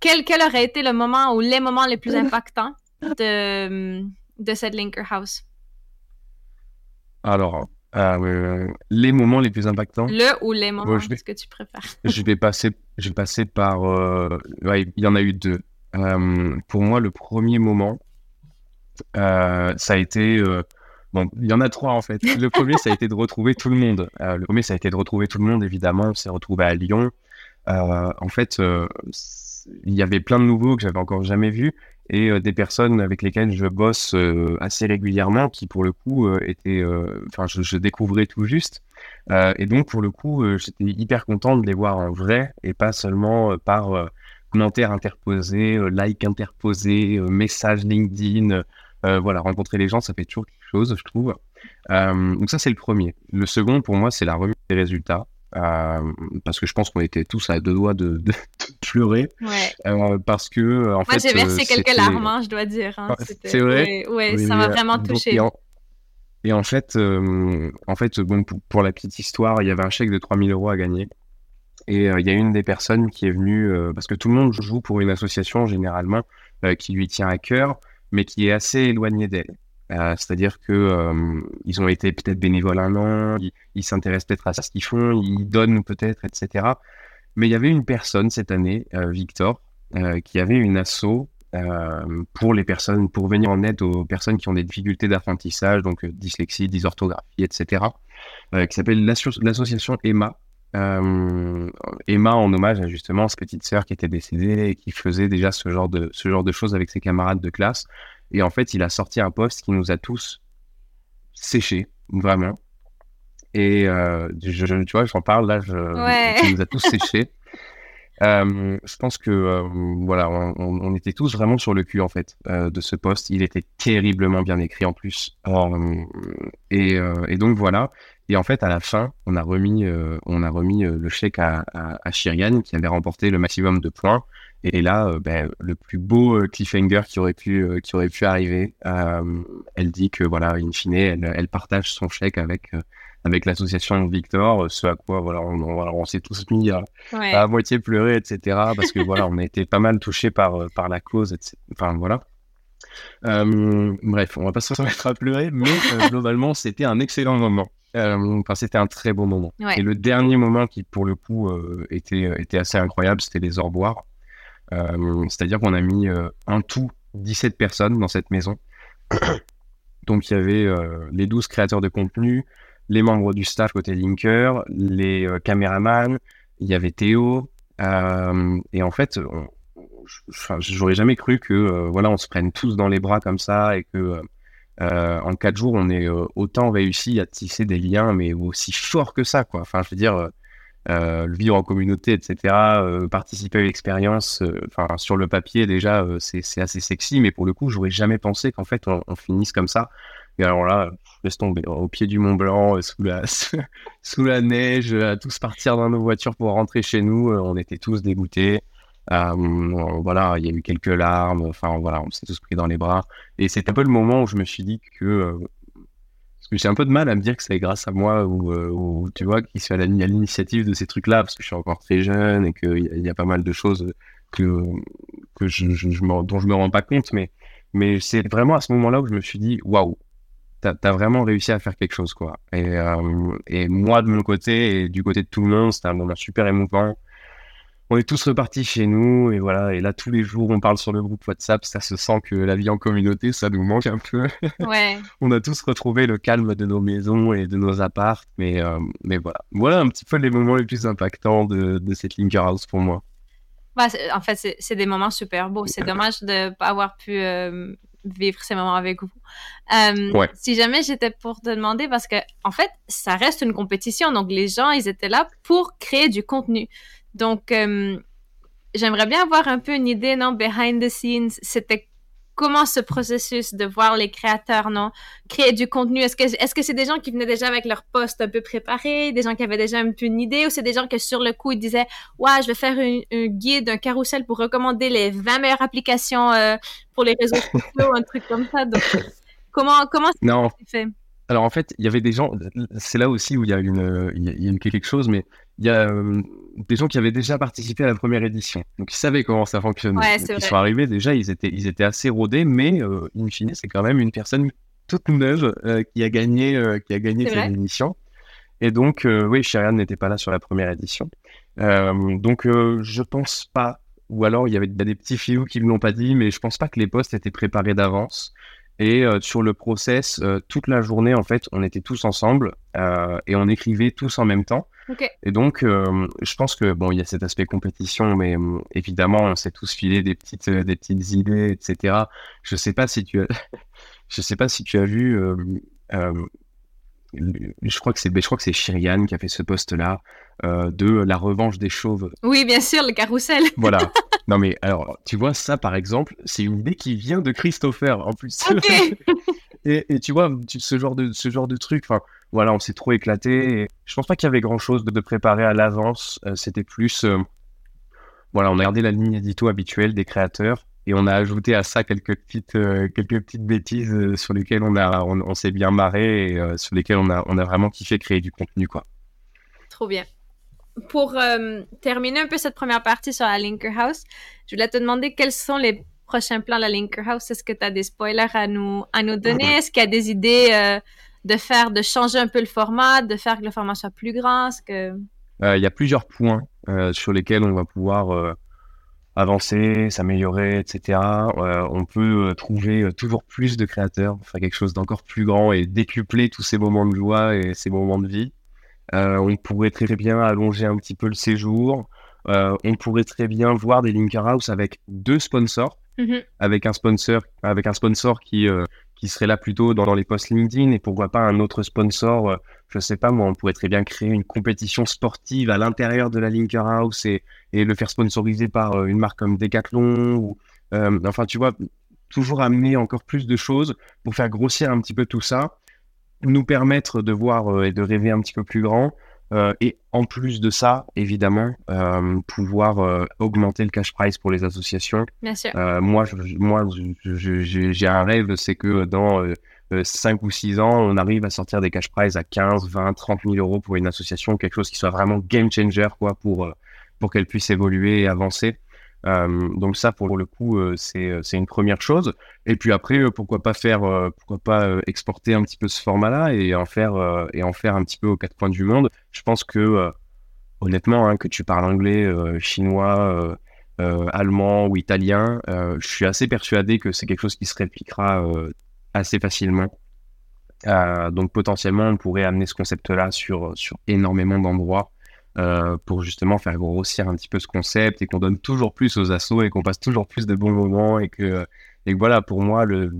quel, quel aurait été le moment ou les moments les plus impactants de de cette Linker House Alors, euh, les moments les plus impactants? Le ou les moments, ce que tu préfères Je vais passer, je vais passer par. Euh, il y en a eu deux. Euh, pour moi, le premier moment, ça a été. Bon, il y en a trois en fait. Le premier, ça a été de retrouver tout le monde. le premier, ça a été de retrouver tout le monde, évidemment. On s'est retrouvé à Lyon. en fait, il y avait plein de nouveaux que j'avais encore jamais vus et euh, des personnes avec lesquelles je bosse euh, assez régulièrement qui pour le coup euh, étaient enfin je, découvrais tout juste. Et donc pour le coup j'étais hyper content de les voir en vrai et pas seulement par commentaires interposés like interposé message LinkedIn voilà rencontrer les gens ça fait toujours quelque chose je trouve. Donc ça c'est le premier. Le second pour moi c'est la remise des résultats euh, parce que je pense qu'on était tous à deux doigts de, de, pleurer. Ouais. Euh, parce que, en Moi, j'ai versé euh, quelques larmes, hein, je dois dire. Hein. C'est vrai Ouais, ça m'a vraiment touché. Et en, fait, en fait bon, pour, la petite histoire, il y avait un chèque de 3000 euros à gagner. Et il y a une des personnes qui est venue, parce que tout le monde joue pour une association généralement qui lui tient à cœur, mais qui est assez éloignée d'elle. Euh, c'est-à-dire que euh, ils ont été peut-être bénévoles un an, ils, s'intéressent peut-être à ce qu'ils font, ils donnent peut-être, etc. Mais il y avait une personne cette année, euh, Victor, qui avait une asso pour les personnes, pour venir en aide aux personnes qui ont des difficultés d'apprentissage, donc dyslexie, dysorthographie, etc. qui s'appelle l'association Emma. Emma en hommage à justement sa petite sœur qui était décédée et qui faisait déjà ce genre de choses avec ses camarades de classe. Et en fait, il a sorti un post qui nous a tous séchés, vraiment. Et je, tu vois, j'en parle là, je, ça nous a tous séchés. Euh, je pense que euh, voilà, on, on, était tous vraiment sur le cul en fait euh, de ce poste. Il était terriblement bien écrit en plus. Et, et, donc voilà. Et en fait, à la fin, on a remis, on a remis le chèque à, à, à Shirian qui avait remporté le maximum de points. Et là, ben, le plus beau cliffhanger qui aurait pu, qui aurait pu arriver, elle dit que voilà, in fine, elle, elle partage son chèque avec avec l'association Victor, ce à quoi voilà, on, on, s'est tous mis à, à, moitié pleurer, etc. Parce que voilà, on a été pas mal touchés par, euh, par la cause, etc. Enfin voilà. Euh, bref, on va pas se mettre à pleurer, mais euh, globalement, c'était un excellent moment. enfin, c'était un très beau moment. Et le dernier moment qui, pour le coup, était, était assez incroyable, c'était les orboirs. C'est-à-dire qu'on a mis un tout 17 personnes dans cette maison. Donc, il y avait les 12 créateurs de contenu, les membres du staff côté Linker, les euh, caméramans, il y avait Théo. Euh, et en fait, j'aurais jamais cru que euh, voilà, on se prenne tous dans les bras comme ça et que en quatre jours, on ait autant réussi à tisser des liens, mais aussi forts que ça, quoi. Enfin, je veux dire, le vivre en communauté, etc., participer à l'expérience, enfin, sur le papier, déjà, c'est assez sexy, mais pour le coup, j'aurais jamais pensé qu'en fait, on, finisse comme ça. Et alors là, laisse tomber, au pied du Mont Blanc, euh, sous la, sous la neige, à tous partir dans nos voitures pour rentrer chez nous, euh, on était tous dégoûtés. Euh, voilà, il y a eu quelques larmes, enfin voilà, on s'est tous pris dans les bras. Et c'est un peu le moment où je me suis dit que j'ai un peu de mal à me dire que c'est grâce à moi ou, tu vois, qui suis à l'initiative de ces trucs-là, parce que je suis encore très jeune et qu'il y, y, a pas mal de choses que, que je, je, dont je me rends pas compte, mais, mais c'est vraiment à ce moment-là où je me suis dit, waouh, t'as as vraiment réussi à faire quelque chose, quoi. Et, euh, et, moi, de mon côté, et du côté de tout le monde, c'était un moment super émouvant. On est tous repartis chez nous, et voilà. Et là, tous les jours, on parle sur le groupe WhatsApp. Ça se sent que la vie en communauté, ça nous manque un peu. Ouais. on a tous retrouvé le calme de nos maisons et de nos apparts. Mais, euh, mais voilà. Voilà un petit peu les moments les plus impactants de, de cette Linker House pour moi. Bah, en fait, c'est des moments super beaux. C'est dommage de ne pas avoir pu euh, vivre ces moments avec vous. Euh, si jamais j'étais pour te demander, parce que en fait, ça reste une compétition, donc les gens, ils étaient là pour créer du contenu. Donc, euh, j'aimerais bien avoir un peu une idée, non, behind the scenes, c'était comment ce processus de voir les créateurs, non, créer du contenu, est-ce que est-ce que c'est des gens qui venaient déjà avec leur poste un peu préparé, des gens qui avaient déjà un peu une idée, ou c'est des gens que sur le coup ils disaient, ouais, je vais faire un guide, un carrousel pour recommander les 20 meilleures applications euh, pour les réseaux sociaux, un truc comme ça. Donc, comment comment non. fait? Alors en fait, il y avait des gens, c'est là aussi où il y a une, il y a, quelque chose, mais il y a euh, des gens qui avaient déjà participé à la première édition, donc ils savaient comment ça fonctionnait. ils sont arrivés déjà, ils étaient, ils étaient assez rodés, mais euh, in fine, c'est quand même une personne toute neuve euh, qui a gagné, qui a gagné cette édition. Et donc, oui, Sherian n'était pas là sur la première édition. donc, je pense pas, ou alors il y avait des petits filous qui ne l'ont pas dit, mais je pense pas que les postes étaient préparés d'avance. Et euh, sur le process, euh, toute la journée, en fait, on était tous ensemble euh, et on écrivait tous en même temps. Et donc, je pense que bon, il y a cet aspect compétition, mais évidemment, on s'est tous filé des petites, des petites idées, etc. Je sais pas si tu as, je sais pas si tu as vu. Je crois que c'est, je crois que c'est Shirian qui a fait ce poste-là de la revanche des chauves. Oui, bien sûr, le carrousel. voilà. Non, mais alors, tu vois, ça, par exemple, c'est une idée qui vient de Christopher, en plus. et, tu vois, ce, genre de, ce genre de truc, enfin, voilà, on s'est trop éclaté. Je pense pas qu'il y avait grand-chose de, préparer à l'avance. Euh, c'était plus... Euh, voilà, on a gardé la ligne édito habituelle des créateurs et on a ajouté à ça quelques petites, euh, quelques petites bêtises sur lesquelles on, a, on, s'est bien marré et sur lesquelles on a, on a vraiment kiffé créer du contenu, quoi. Trop bien pour euh, terminer un peu cette première partie sur la Linker House, je voulais te demander quels sont les prochains plans de la Linker House. Est-ce que tu as des spoilers à nous, à nous donner? Est-ce qu'il y a des idées euh, de faire, de changer un peu le format, de faire que le format soit plus grand? que... Euh, il y a plusieurs points sur lesquels on va pouvoir avancer, s'améliorer, etc. on peut trouver toujours plus de créateurs, faire quelque chose d'encore plus grand et décupler tous ces moments de joie et ces moments de vie. Euh, on pourrait très bien allonger un petit peu le séjour. Euh, on pourrait très bien voir des Linker House avec deux sponsors, mhm. avec un sponsor, avec un sponsor qui, euh, qui serait là plutôt dans, les posts LinkedIn et pourquoi pas un autre sponsor. Euh, je sais pas, moi, on pourrait très bien créer une compétition sportive à l'intérieur de la Linker House et, et le faire sponsoriser par euh, une marque comme Decathlon ou, euh, enfin, tu vois, toujours amener encore plus de choses pour faire grossir un petit peu tout ça, nous permettre de voir et de rêver un petit peu plus grand. Euh, et en plus de ça, évidemment, euh, pouvoir euh, augmenter le cash price pour les associations. Bien sûr. moi, moi j'ai un rêve, c'est que dans 5 ou 6 ans, on arrive à sortir des cash price à 15, 20, 30 000 euros pour une association, quelque chose qui soit vraiment game changer quoi, pour, pour qu'elle puisse évoluer et avancer. Euh, donc ça, pour le coup, euh, euh, c'est une première chose. Et puis après, pourquoi pas faire, pourquoi pas exporter un petit peu ce format-là et en faire et en faire un petit peu aux quatre coins du monde. Je pense que honnêtement, hein, que tu parles anglais, chinois, allemand ou italien, je suis assez persuadé que c'est quelque chose qui se répliquera assez facilement. donc potentiellement, on pourrait amener ce concept-là sur, sur énormément d'endroits. Euh, pour justement faire grossir un petit peu ce concept et qu'on donne toujours plus aux assos et qu'on passe toujours plus de bons moments et que, et voilà, pour moi, le,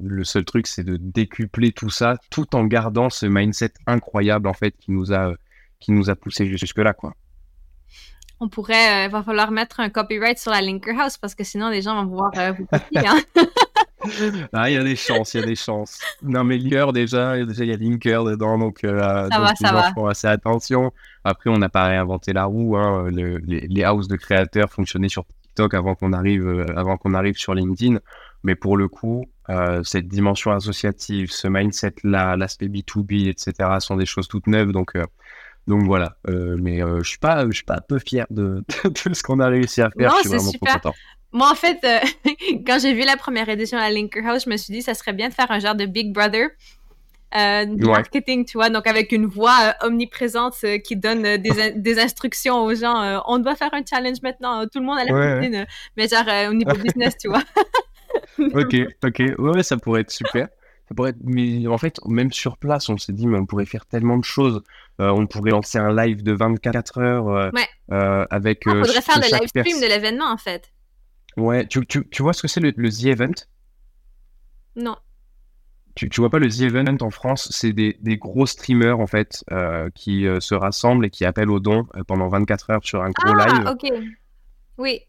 le seul truc, c'est de décupler tout ça tout en gardant ce mindset incroyable en fait qui nous a, qui nous a poussé jusque là, quoi. On pourrait, il euh, va falloir mettre un copyright sur la Linker House parce que sinon les gens vont pouvoir euh, vous copier. Hein? ah, il y a des chances, il y a des chances. Non, mais Linker, déjà, déjà, il y a Linker dedans, donc, euh, ça va, ça va. font assez attention. Après, on n'a pas réinventé la roue. Hein. les, les houses de créateurs fonctionnaient sur TikTok avant qu'on arrive, euh, avant qu'on arrive sur LinkedIn. Mais pour le coup, euh, cette dimension associative, ce mindset-là, l'aspect B2B, etc., sont des choses toutes neuves. Donc, donc voilà. mais je suis pas, je suis pas un peu fier de, de, ce qu'on a réussi à faire. Non, je suis vraiment super. content. Moi, en fait, euh, quand j'ai vu la première édition à Linker House, je me suis dit, ça serait bien de faire un genre de Big Brother. Euh, marketing, tu vois, donc avec une voix euh, omniprésente qui donne des, des, instructions aux gens. on doit faire un challenge maintenant, tout le monde à la ouais, mais genre au niveau business, tu vois. ok, ok, ouais, ça pourrait être super. Ça pourrait être... Mais en fait, même sur place, on s'est dit, mais on pourrait faire tellement de choses. on pourrait lancer un live de 24 heures ouais. avec. On pourrait faire le live stream de l'événement, en fait. Ouais, tu, tu, tu vois ce que c'est le, The Event? Non. Tu, tu vois pas le The Event en France? C'est des, des, gros streamers en fait euh, qui euh, se rassemblent et qui appellent aux dons euh, pendant 24 heures sur un gros ah, live. ok. Oui.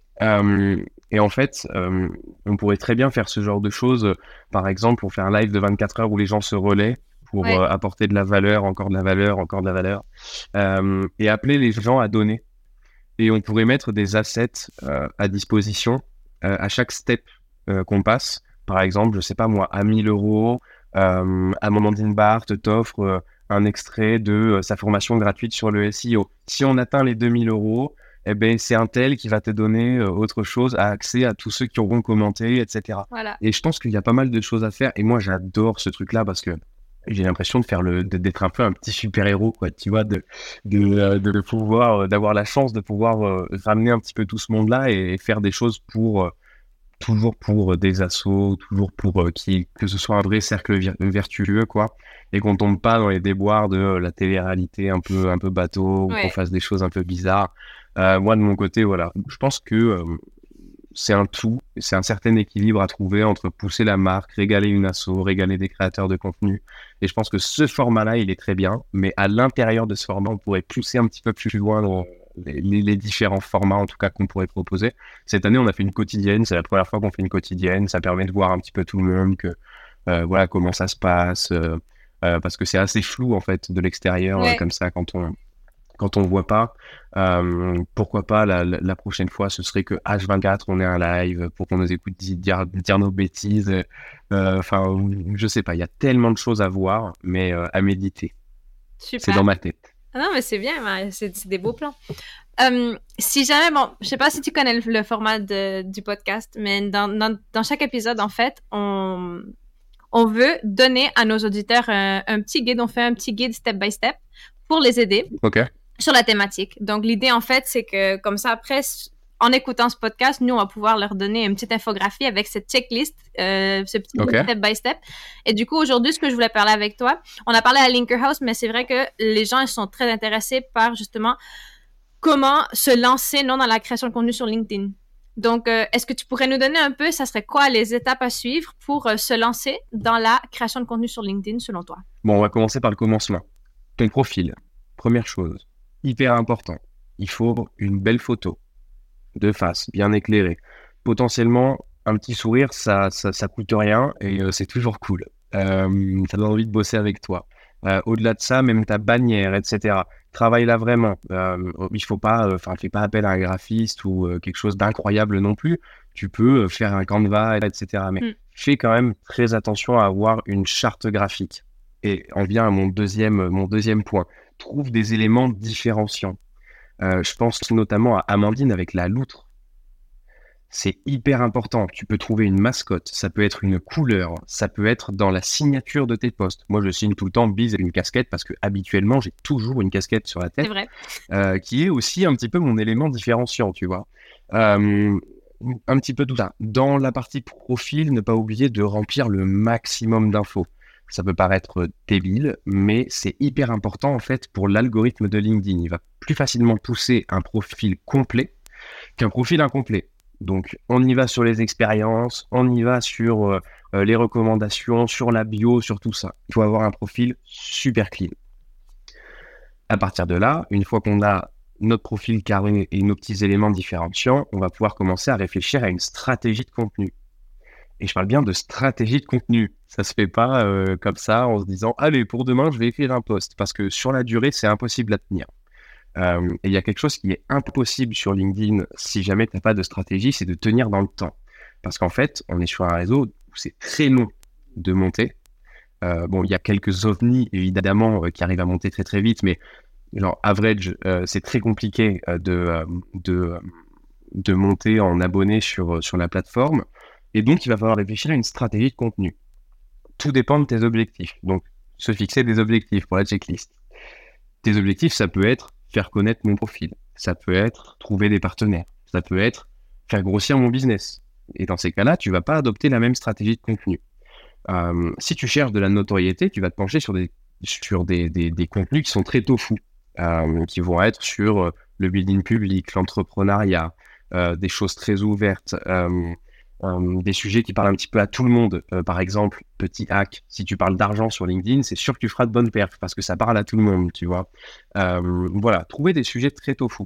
et en fait, on pourrait très bien faire ce genre de choses, par exemple, pour faire un live de 24 heures où les gens se relaient pour apporter de la valeur, encore de la valeur, encore de la valeur, et appeler les gens à donner. Et on pourrait mettre des assets à disposition à chaque step euh, qu'on passe. Par exemple, je sais pas moi, à 1000 euros, euh, Amandine Barthes t'offre un extrait de sa formation gratuite sur le SEO. Si on atteint les 2000 euros, eh ben, c'est un tel qui va te donner autre chose, à accès à tous ceux qui auront commenté, etc. Voilà. Et je pense qu'il y a pas mal de choses à faire. Et moi, j'adore ce truc-là parce que j'ai l'impression de faire le, d'être un peu un petit super-héros, quoi, tu vois, de, de, de pouvoir, euh, d'avoir la chance de pouvoir euh, ramener un petit peu tout ce monde-là et, faire des choses pour, euh, toujours pour des assauts, toujours pour qui, que ce soit un vrai cercle vertueux, quoi, et qu'on tombe pas dans les déboires de la télé-réalité un peu, un peu bateau, ou qu'on fasse des choses un peu bizarres. moi, de mon côté, voilà, je pense que c'est un tout, c'est un certain équilibre à trouver entre pousser la marque, régaler une asso, régaler des créateurs de contenu. Et je pense que ce format-là, il est très bien, mais à l'intérieur de ce format, on pourrait pousser un petit peu plus loin les, différents formats, en tout cas, qu'on pourrait proposer. Cette année, on a fait une quotidienne, c'est la première fois qu'on fait une quotidienne, ça permet de voir un petit peu tout le monde, que, euh, voilà, comment ça se passe, euh, euh, parce que c'est assez flou, en fait, de l'extérieur, comme ça, quand on quand on ne voit pas. Euh, pourquoi pas la, prochaine fois, ce serait que H24, on ait un live pour qu'on nous écoute dire, dire nos bêtises. Euh, enfin, je sais pas, il y a tellement de choses à voir, mais euh, à méditer. C'est dans ma tête. Ah non, mais c'est bien, c'est des beaux plans. si jamais, bon, je sais pas si tu connais le, format du podcast, mais dans, dans, chaque épisode, en fait, on, on veut donner à nos auditeurs un, un, petit guide. On fait un petit guide step by step pour les aider. OK sur la thématique. Donc, l'idée, en fait, c'est que comme ça, après, en écoutant ce podcast, nous, on va pouvoir leur donner une petite infographie avec cette checklist, euh, ce petit step by step. Et du coup, aujourd'hui, ce que je voulais parler avec toi, on a parlé à Linker House, mais c'est vrai que les gens, ils sont très intéressés par justement comment se lancer non dans la création de contenu sur LinkedIn. Donc, euh, est-ce que tu pourrais nous donner un peu, ça serait quoi les étapes à suivre pour euh, se lancer dans la création de contenu sur LinkedIn selon toi? Bon, on va commencer par le commencement. Ton profil, première chose, hyper important. Il faut une belle photo de face, bien éclairée. Potentiellement, un petit sourire, ça, ça, coûte rien et euh, c'est toujours cool. Euh, ça donne envie de bosser avec toi. Euh, au-delà de ça, même ta bannière, etc. Travaille là vraiment. Il faut pas, enfin, fais pas appel à un graphiste ou quelque chose d'incroyable non plus. Tu peux faire un Canva, etc. Mais mm. fais quand même très attention à avoir une charte graphique. Et on vient à mon deuxième, mon deuxième point. Trouve des éléments différenciants. je pense notamment à Amandine avec la loutre c'est hyper important. Tu peux trouver une mascotte, ça peut être une couleur, ça peut être dans la signature de tes posts. Moi, je signe tout le temps bise et une casquette parce que habituellement, j'ai toujours une casquette sur la tête, vrai. Euh, qui est aussi un petit peu mon élément différenciant, tu vois. Euh, un petit peu tout ça. Dans la partie profil, ne pas oublier de remplir le maximum d'infos. Ça peut paraître débile, mais c'est hyper important en fait pour l'algorithme de LinkedIn. Il va plus facilement pousser un profil complet qu'un profil incomplet. Donc, on y va sur les expériences, on y va sur euh, euh, les recommandations, sur la bio, sur tout ça. Il faut avoir un profil super clean. À partir de là, une fois qu'on a notre profil carré et nos petits éléments différenciants, on va pouvoir commencer à réfléchir à une stratégie de contenu. Et je parle bien de stratégie de contenu. Ça se fait pas euh, comme ça en se disant allez pour demain je vais écrire un post parce que sur la durée c'est impossible à tenir. Euh, et il y a quelque chose qui est impossible sur LinkedIn si jamais tu n'as pas de stratégie, c'est de tenir dans le temps. Parce qu'en fait, on est sur un réseau où c'est très long de monter. Euh, bon, il y a quelques ovnis, évidemment, qui arrivent à monter très très vite, mais genre, average, c'est très compliqué de, de, de, monter en abonné sur, sur la plateforme. Et donc, il va falloir réfléchir à une stratégie de contenu. Tout dépend de tes objectifs. Donc, se fixer des objectifs pour la checklist. Tes objectifs, ça peut être faire connaître mon profil. Ça peut être trouver des partenaires. Ça peut être faire grossir mon business. Et dans ces cas-là, tu vas pas adopter la même stratégie de contenu. Euh, si tu cherches de la notoriété, tu vas te pencher sur des, sur des, des, contenus qui sont très tofu, euh, qui vont être sur euh, le building public, l'entrepreneuriat, des choses très ouvertes, euh, des sujets qui parlent un petit peu à tout le monde. Euh, par exemple, petit hack, si tu parles d'argent sur LinkedIn, c'est sûr que tu feras de bonnes perfs parce que ça parle à tout le monde, tu vois. Euh, voilà, trouver des sujets très tofu.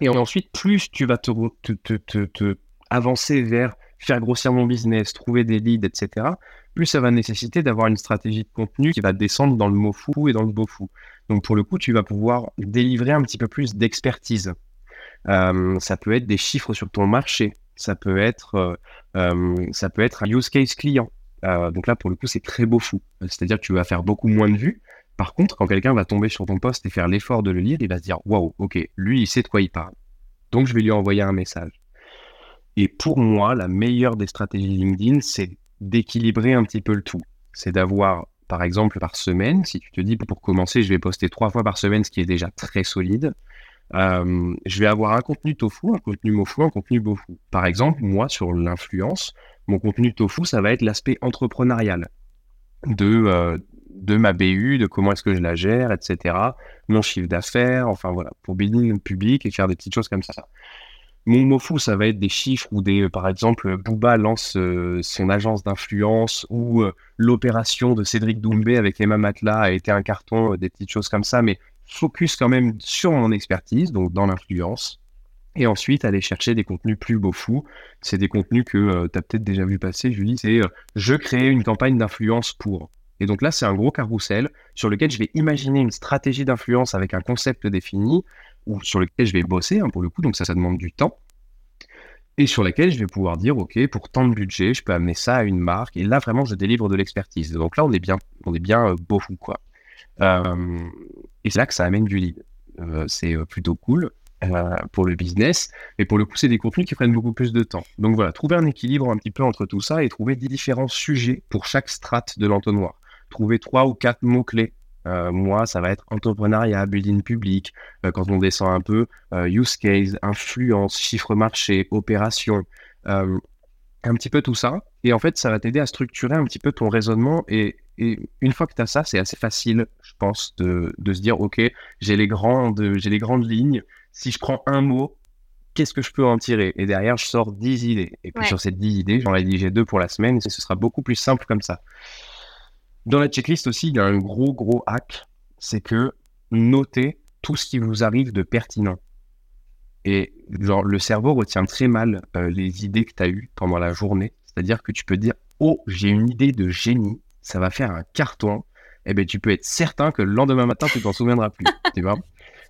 Et ensuite, plus tu vas te, te, te, te, avancer vers faire grossir mon business, trouver des leads, etc., plus ça va nécessiter d'avoir une stratégie de contenu qui va descendre dans le mot fou et dans le beau fou. Donc pour le coup, tu vas pouvoir délivrer un petit peu plus d'expertise. ça peut être des chiffres sur ton marché, ça peut être, euh, euh, ça peut être un use case client. Euh, donc là, pour le coup, c'est très beau fou. C'est-à-dire que tu vas faire beaucoup moins de vues. Par contre, quand quelqu'un va tomber sur ton poste et faire l'effort de le lire, il va se dire waouh, ok, lui, il sait de quoi il parle. Donc, je vais lui envoyer un message. Et pour moi, la meilleure des stratégies LinkedIn, c'est d'équilibrer un petit peu le tout. C'est d'avoir, par exemple, par semaine, si tu te dis pour commencer, je vais poster trois fois par semaine, ce qui est déjà très solide, euh, je vais avoir un contenu tofu, un contenu mofu, un contenu bofu. Par exemple, moi, sur l'influence, mon contenu tofu, ça va être l'aspect entrepreneurial de, euh, de ma BU, de comment est-ce que je la gère, etc. Mon chiffre d'affaires, enfin voilà, pour building le public et faire des petites choses comme ça. Mon mofu, ça va être des chiffres ou des, par exemple, Booba lance euh, son agence d'influence ou l'opération de Cédric Doumbé avec Emma Matla a été un carton, des petites choses comme ça, mais focus quand même sur mon expertise, donc dans l'influence, et ensuite aller chercher des contenus plus beaux fous. C'est des contenus que euh, tu as peut-être déjà vu passer, Julie, c'est euh, je crée une campagne d'influence pour. Et donc là, c'est un gros carrousel sur lequel je vais imaginer une stratégie d'influence avec un concept défini, ou sur lequel je vais bosser, hein, pour le coup, donc ça, ça demande du temps. Et sur lequel je vais pouvoir dire, OK, pour tant de budget, je peux amener ça à une marque. Et là, vraiment, je délivre de l'expertise. Donc là, on est bien, on est bien euh, beau fou, quoi. Euh, et c'est là que ça amène du lead. Euh, c'est euh, plutôt cool. pour le business. Mais pour le coup, c'est des contenus qui prennent beaucoup plus de temps. Donc voilà, trouver un équilibre un petit peu entre tout ça et trouver des différents sujets pour chaque strate de l'entonnoir. Trouver trois ou quatre mots-clés. moi, ça va être entrepreneuriat, building public. quand on descend un peu, use case, influence, chiffre marché, opération un petit peu tout ça. Et en fait, ça va t'aider à structurer un petit peu ton raisonnement. Et, une fois que tu as ça, c'est assez facile, pense, de, se dire, OK, j'ai les, grandes, j'ai les grandes lignes. Si je prends un mot, qu'est-ce que je peux en tirer? Et derrière, je sors 10 idées. Et puis sur ces 10 idées, j'en rédige deux pour la semaine, et ce sera beaucoup plus simple comme ça. Dans la checklist aussi, il y a un gros, gros hack, c'est que notez tout ce qui vous arrive de pertinent. Et genre, le cerveau retient très mal euh, les idées que tu as eues pendant la journée. C'est-à-dire que tu peux dire, oh, j'ai une idée de génie, ça va faire un carton. Eh bien, tu peux être certain que le lendemain matin, tu t'en souviendras plus. tu vois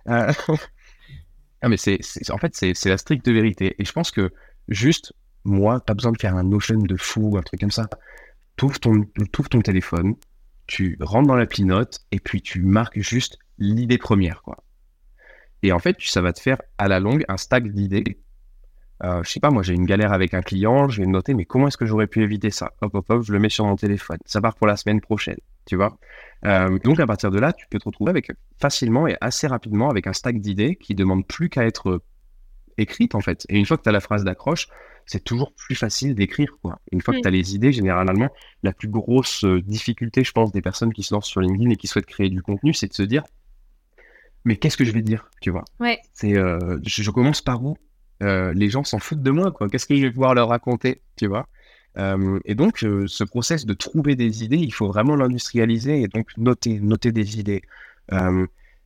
euh, ah, mais c'est, en fait, c'est, la stricte vérité. Et je pense que juste, moi, pas besoin de faire un notion de fou, un truc comme ça. T'ouvres ton, ton téléphone, tu rentres dans l'appli note et puis tu marques juste l'idée première, quoi. Et en fait, ça va te faire à la longue un stack d'idées. Euh, je sais pas, moi j'ai une galère avec un client, je vais noter, mais comment est-ce que j'aurais pu éviter ça? Hop, hop, hop, je le mets sur mon téléphone. Ça part pour la semaine prochaine, tu vois. Euh, donc à partir de là, tu peux te retrouver avec facilement et assez rapidement avec un stack d'idées qui demande plus qu'à être écrite en fait. Et une fois que tu as la phrase d'accroche, c'est toujours plus facile d'écrire quoi. Une fois que tu as les idées, généralement, la plus grosse euh, difficulté, je pense, des personnes qui se lancent sur LinkedIn et qui souhaitent créer du contenu, c'est de se dire mais qu'est-ce que je vais dire, tu vois? Ouais. C'est, euh, je, commence par où? Euh, Les gens s'en foutent de moi, quoi. Qu'est-ce que je vais pouvoir leur raconter, tu vois? Euh, Et donc, ce process de trouver des idées, il faut vraiment l'industrialiser et donc noter, noter des idées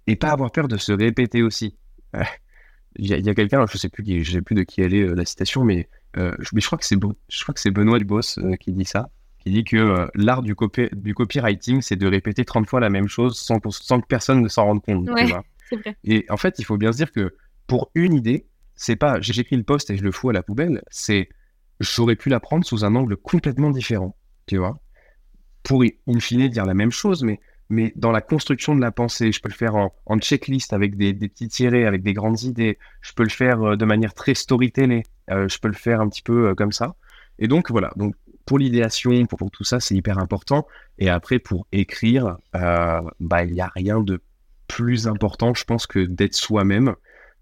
et pas avoir peur de se répéter aussi. Il y a, quelqu'un, je sais plus, je sais plus de qui elle est la citation, mais je, mais je crois que c'est je crois que c'est Benoît Dubos qui dit ça qui dit que euh, l'art du, du copywriting, c'est de répéter 30 fois la même chose sans, que personne ne s'en rende compte. Et en fait, il faut bien se dire que pour une idée, c'est pas j'écris le poste et je le fous à la poubelle, c'est j'aurais pu la prendre sous un angle complètement différent, tu vois. Pour in fine dire la même chose, mais, mais dans la construction de la pensée, je peux le faire en, checklist avec des, petits tirés, avec des grandes idées, je peux le faire euh, de manière très storytellée, euh, je peux le faire un petit peu comme ça. Et donc voilà, donc pour l'idéation, pour, tout ça, c'est hyper important. Et après, pour écrire, euh, bah, il n'y a rien de plus important, je pense, que d'être soi-même.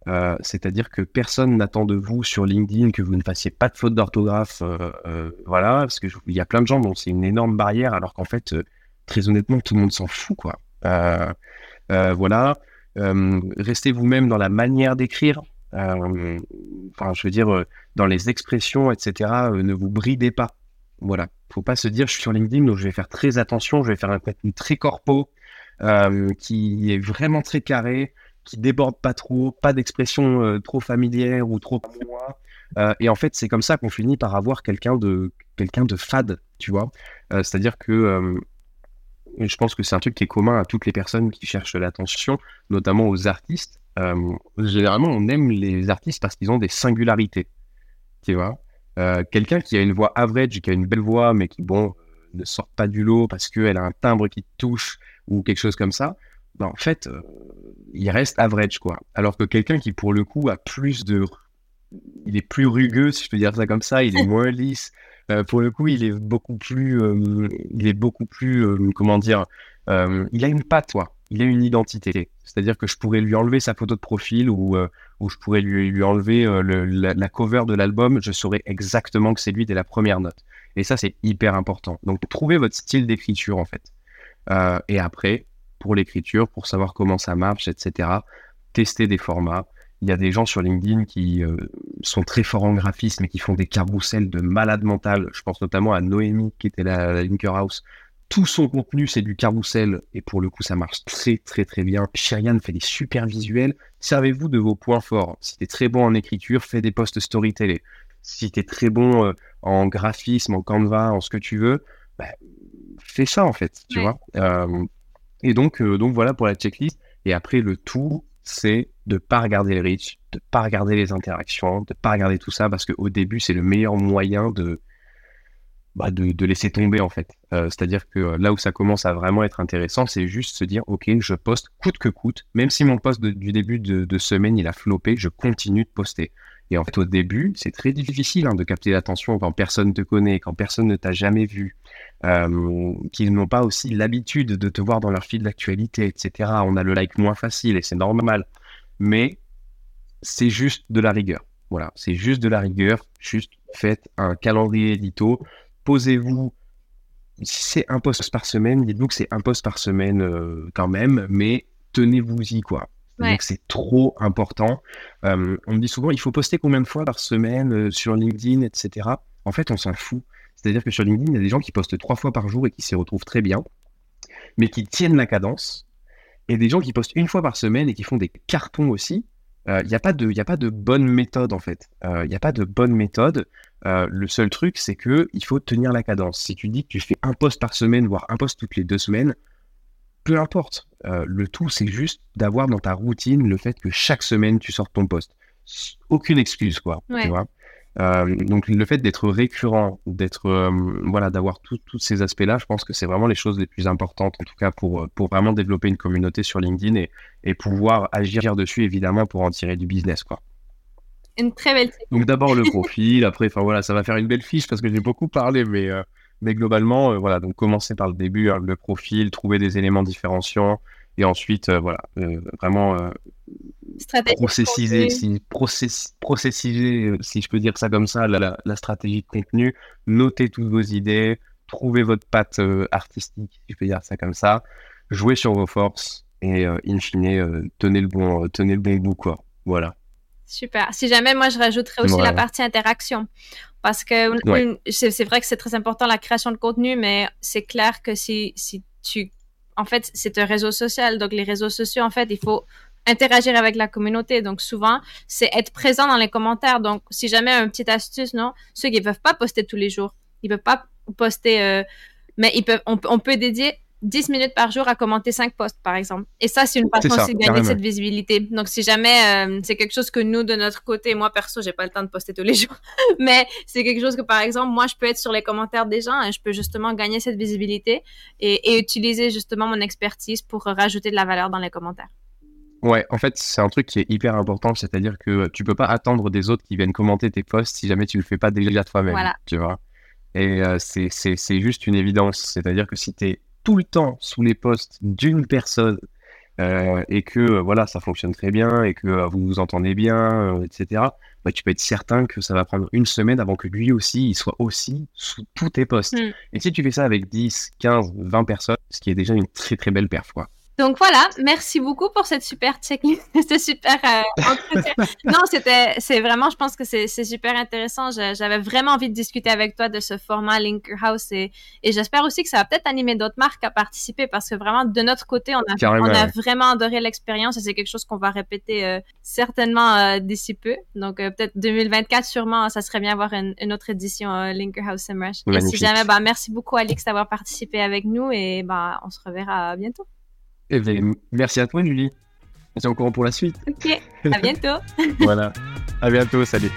Euh, c'est-à-dire que personne n'attend de vous sur LinkedIn que vous ne fassiez pas de faute d'orthographe. Euh, voilà, parce qu'il y a plein de gens dont c'est une énorme barrière, alors qu'en fait, très honnêtement, tout le monde s'en fout, quoi. voilà. restez vous-même dans la manière d'écrire. enfin, je veux dire, dans les expressions, etc. ne vous bridez pas. Voilà. Faut pas se dire, je suis sur LinkedIn, donc je vais faire très attention, je vais faire un contenu très corpo, euh, qui est vraiment très carré, qui déborde pas trop, pas d'expression euh, trop familière ou trop. Euh, et en fait, c'est comme ça qu'on finit par avoir quelqu'un de quelqu'un de fade, tu vois. C'est-à-dire que je pense que c'est un truc qui est commun à toutes les personnes qui cherchent l'attention, notamment aux artistes. généralement, on aime les artistes parce qu'ils ont des singularités, tu vois. Euh, quelqu'un qui a une voix average, qui a une belle voix, mais qui, bon, ne sort pas du lot parce qu'elle a un timbre qui touche ou quelque chose comme ça, ben, en fait, euh, il reste average, quoi. Alors que quelqu'un qui, pour le coup, a plus de. Il est plus rugueux, si je peux dire ça comme ça, il est moins lisse. Euh, pour le coup, il est beaucoup plus. il est beaucoup plus. comment dire Il a une patte, quoi il a une identité. C'est-à-dire que je pourrais lui enlever sa photo de profil ou, euh, ou je pourrais lui, lui enlever euh, la, cover de l'album, je saurais exactement que c'est lui dès la première note. Et ça, c'est hyper important. Donc, trouvez votre style d'écriture, en fait. Euh, et après, pour l'écriture, pour savoir comment ça marche, etc., testez des formats. Il y a des gens sur LinkedIn qui sont très forts en graphisme et qui font des carousels de malade mental. Je pense notamment à Noémie, qui était la, la Linker House, tout son contenu, c'est du carrousel, et pour le coup, ça marche très très très bien. Sherian fait des super visuels. Servez-vous de vos points forts. Si tu es très bon en écriture, fais des posts storytelling. Si tu es très bon euh, en graphisme, en Canva, en ce que tu veux, bah, fais ça en fait, tu vois. Euh, et donc, euh, donc voilà pour la checklist. Et après, le tout, c'est de pas regarder les reach, de pas regarder les interactions, de pas regarder tout ça, parce qu'au début, c'est le meilleur moyen de bah, de, laisser tomber en fait. Euh, c'est-à-dire que euh, là où ça commence à vraiment être intéressant, c'est juste se dire ok, je poste coûte que coûte, même si mon poste du début de, semaine il a flopé, je continue de poster. Et en fait, au début, c'est très difficile hein, de capter l'attention quand personne te connaît, quand personne ne t'a jamais vu, euh, qu'ils n'ont pas aussi l'habitude de te voir dans leur fil d'actualité, etc. On a le like moins facile et c'est normal. Mais c'est juste de la rigueur. Voilà, c'est juste de la rigueur. Juste faites un calendrier édito posez-vous, si c'est un poste par semaine, dites-vous que c'est un poste par semaine euh, quand même, mais tenez-vous-y, quoi. Donc c'est trop important. Euh, on me dit souvent, il faut poster combien de fois par semaine euh, sur LinkedIn, etc. En fait, on s'en fout. C'est-à-dire que sur LinkedIn, il y a des gens qui postent trois fois par jour et qui s'y retrouvent très bien, mais qui tiennent la cadence. Et des gens qui postent une fois par semaine et qui font des cartons aussi. Il n'y a, pas de, a pas de bonne méthode en fait. Il n'y a pas de bonne méthode. le seul truc, c'est que il faut tenir la cadence. Si tu dis que tu fais un post par semaine, voire un post toutes les deux semaines, peu importe. Euh, le tout, c'est juste d'avoir dans ta routine le fait que chaque semaine, tu sortes ton poste. Aucune excuse, quoi. Tu vois euh, donc le fait d'être récurrent, d'être euh, voilà, d'avoir tous ces aspects-là, je pense que c'est vraiment les choses les plus importantes, en tout cas pour pour vraiment développer une communauté sur LinkedIn et, et pouvoir agir dessus évidemment pour en tirer du business, quoi. Une très belle. Donc d'abord le profil, après, enfin voilà, ça va faire une belle fiche parce que j'ai beaucoup parlé, mais mais globalement, euh, voilà, donc commencer par le début, hein, le profil, trouver des éléments différenciants, et ensuite, euh, voilà, euh, vraiment processiser, si, processiser, si je peux dire ça comme ça, la, stratégie de contenu, noter toutes vos idées, trouver votre patte artistique, si je peux dire ça comme ça, jouer sur vos forces, et in fine, tenez le bon, tenez le bon bout, quoi. Voilà. Super. Si jamais, moi, je rajouterais aussi la partie interaction. Parce que c'est vrai que c'est très important la création de contenu, mais c'est clair que si, si tu... En fait, c'est un réseau social. Donc, les réseaux sociaux, en fait, il faut interagir avec la communauté. Donc, souvent, c'est être présent dans les commentaires. Donc, si jamais un petit astuce, non, ceux qui ne peuvent pas poster tous les jours, ils ne peuvent pas poster, euh, mais ils peuvent, on, on peut dédier 10 minutes par jour à commenter 5 posts, par exemple. Et ça, c'est une façon de gagner cette visibilité. Donc, si jamais euh, c'est quelque chose que nous, de notre côté, moi, perso, j'ai pas le temps de poster tous les jours, mais c'est quelque chose que, par exemple, moi, je peux être sur les commentaires des gens et je peux justement gagner cette visibilité et, et utiliser justement mon expertise pour rajouter de la valeur dans les commentaires. Ouais, en fait, c'est un truc qui est hyper important, c'est-à-dire que tu peux pas attendre des autres qui viennent commenter tes posts si jamais tu le fais pas déjà toi-même, voilà. tu vois. Et euh, c'est juste une évidence, c'est-à-dire que si tu es tout le temps sous les postes d'une personne euh, et que euh, voilà ça fonctionne très bien et que euh, vous vous entendez bien, etc. Bah, tu peux être certain que ça va prendre une semaine avant que lui aussi il soit aussi sous tous tes postes. Mm. Et si tu fais ça avec 10, 15, 20 personnes, ce qui est déjà une très très belle perf quoi. Donc voilà, merci beaucoup pour cette super checklist, ce super euh, entretien. non, c'était, c'est vraiment, je pense que c'est, super intéressant. J'avais vraiment envie de discuter avec toi de ce format Linker House et, et j'espère aussi que ça va peut-être animer d'autres marques à participer parce que vraiment de notre côté, on a, on a vraiment adoré l'expérience et c'est quelque chose qu'on va répéter euh, certainement euh, d'ici peu. Donc peut-être 2024 sûrement, ça serait bien avoir une, autre édition Linker House. Et si jamais, bah merci beaucoup Alix d'avoir participé avec nous et bah on se reverra bientôt. Eh bien, merci à toi, Julie. On se au courant pour la suite. Ok, à bientôt. voilà. À bientôt, salut.